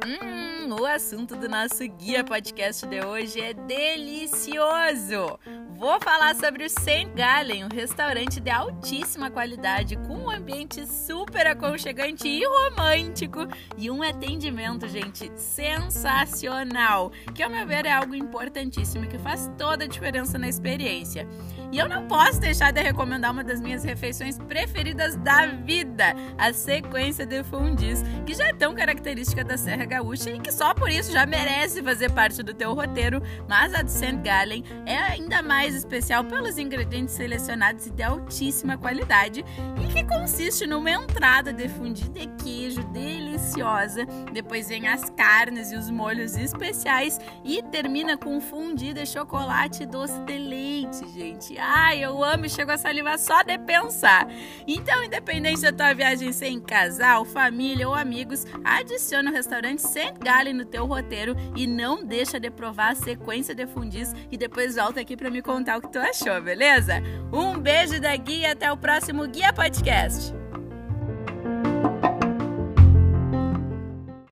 Mm. O assunto do nosso guia podcast de hoje é delicioso. Vou falar sobre o St. Gallen, um restaurante de altíssima qualidade, com um ambiente super aconchegante e romântico e um atendimento, gente, sensacional, que ao meu ver é algo importantíssimo que faz toda a diferença na experiência. E eu não posso deixar de recomendar uma das minhas refeições preferidas da vida, a sequência de fondis, que já é tão característica da Serra Gaúcha e que só por isso já merece fazer parte do teu roteiro, mas a de St. Gallen é ainda mais especial pelos ingredientes selecionados e de altíssima qualidade e que consiste numa entrada de fundi de queijo deliciosa, depois vem as carnes e os molhos especiais e termina com fundi de chocolate doce de leite, gente. Ai, eu amo e chego a salivar só de pensar. Então, independente da tua viagem sem casal, família ou amigos, adiciona o restaurante St. Gallen no teu roteiro e não deixa de provar a sequência de fundis e depois volta aqui para me contar o que tu achou, beleza? Um beijo da Guia e até o próximo Guia Podcast.